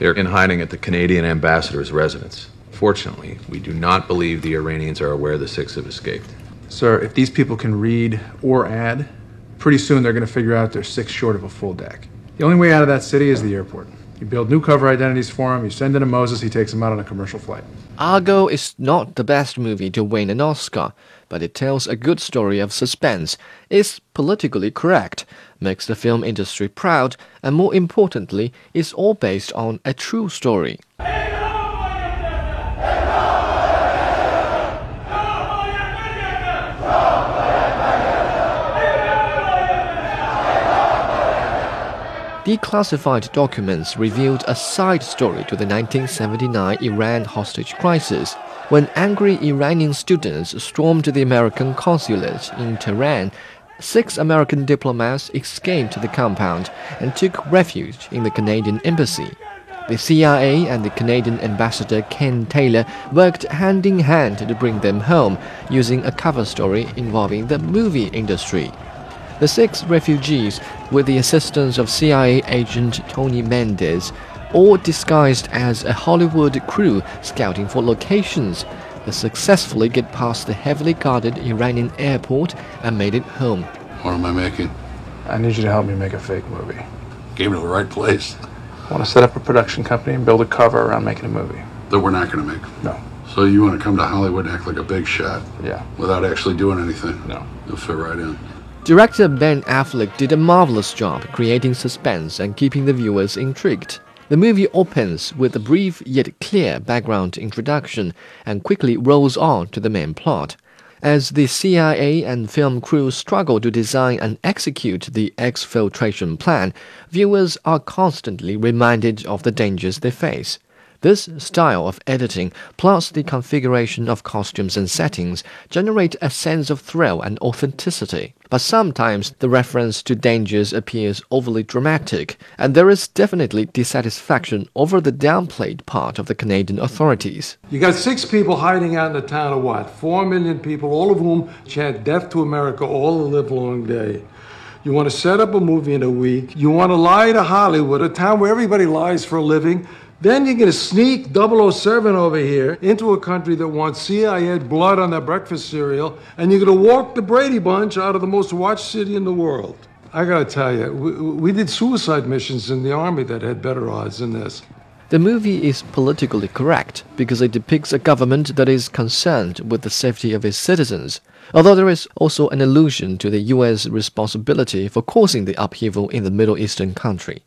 They're in hiding at the Canadian ambassador's residence. Fortunately, we do not believe the Iranians are aware the six have escaped. Sir, if these people can read or add, pretty soon they're going to figure out they're six short of a full deck. The only way out of that city is the airport. You build new cover identities for him, you send in a Moses, he takes him out on a commercial flight. Argo is not the best movie to win an Oscar, but it tells a good story of suspense, is politically correct, makes the film industry proud, and more importantly, is all based on a true story. Declassified documents revealed a side story to the 1979 Iran hostage crisis. When angry Iranian students stormed the American consulate in Tehran, six American diplomats escaped the compound and took refuge in the Canadian embassy. The CIA and the Canadian ambassador Ken Taylor worked hand in hand to bring them home, using a cover story involving the movie industry. The six refugees, with the assistance of CIA agent Tony Mendez, all disguised as a Hollywood crew scouting for locations, they successfully get past the heavily guarded Iranian airport and made it home. What am I making? I need you to help me make a fake movie. Came to the right place. I want to set up a production company and build a cover around making a movie. That we're not going to make. No. So you want to come to Hollywood and act like a big shot Yeah. without actually doing anything? No. You'll fit right in. Director Ben Affleck did a marvelous job creating suspense and keeping the viewers intrigued. The movie opens with a brief yet clear background introduction and quickly rolls on to the main plot. As the CIA and film crew struggle to design and execute the exfiltration plan, viewers are constantly reminded of the dangers they face. This style of editing, plus the configuration of costumes and settings, generate a sense of thrill and authenticity. But sometimes the reference to dangers appears overly dramatic, and there is definitely dissatisfaction over the downplayed part of the Canadian authorities. You got six people hiding out in a town of what? Four million people, all of whom chant death to America all the live long day. You want to set up a movie in a week. You want to lie to Hollywood, a town where everybody lies for a living. Then you're going to sneak 007 over here into a country that wants CIA blood on their breakfast cereal, and you're going to walk the Brady Bunch out of the most watched city in the world. I got to tell you, we, we did suicide missions in the Army that had better odds than this. The movie is politically correct because it depicts a government that is concerned with the safety of its citizens, although there is also an allusion to the US responsibility for causing the upheaval in the Middle Eastern country.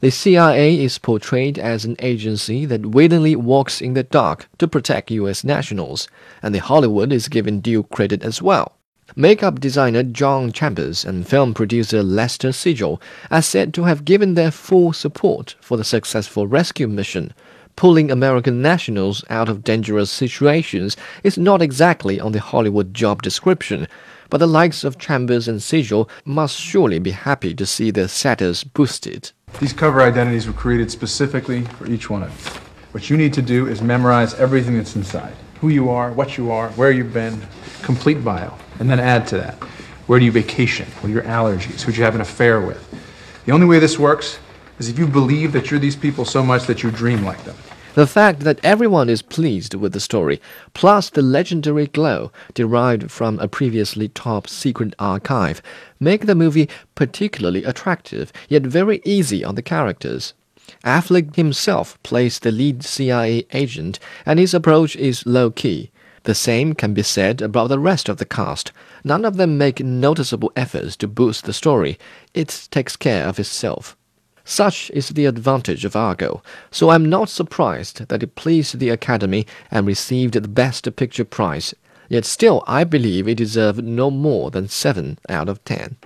The CIA is portrayed as an agency that willingly walks in the dark to protect US nationals, and the Hollywood is given due credit as well. Makeup designer John Chambers and film producer Lester Siegel are said to have given their full support for the successful rescue mission. Pulling American nationals out of dangerous situations is not exactly on the Hollywood job description, but the likes of Chambers and Siegel must surely be happy to see their status boosted. These cover identities were created specifically for each one of you. What you need to do is memorize everything that's inside who you are, what you are, where you've been, complete bio, and then add to that. Where do you vacation? What are your allergies? Who'd you have an affair with? The only way this works is if you believe that you're these people so much that you dream like them. The fact that everyone is pleased with the story, plus the legendary glow derived from a previously top secret archive, make the movie particularly attractive, yet very easy on the characters. Affleck himself plays the lead CIA agent, and his approach is low key. The same can be said about the rest of the cast. None of them make noticeable efforts to boost the story. It takes care of itself. Such is the advantage of Argo, so I'm not surprised that it pleased the Academy and received the Best Picture prize. Yet still, I believe it deserved no more than 7 out of 10.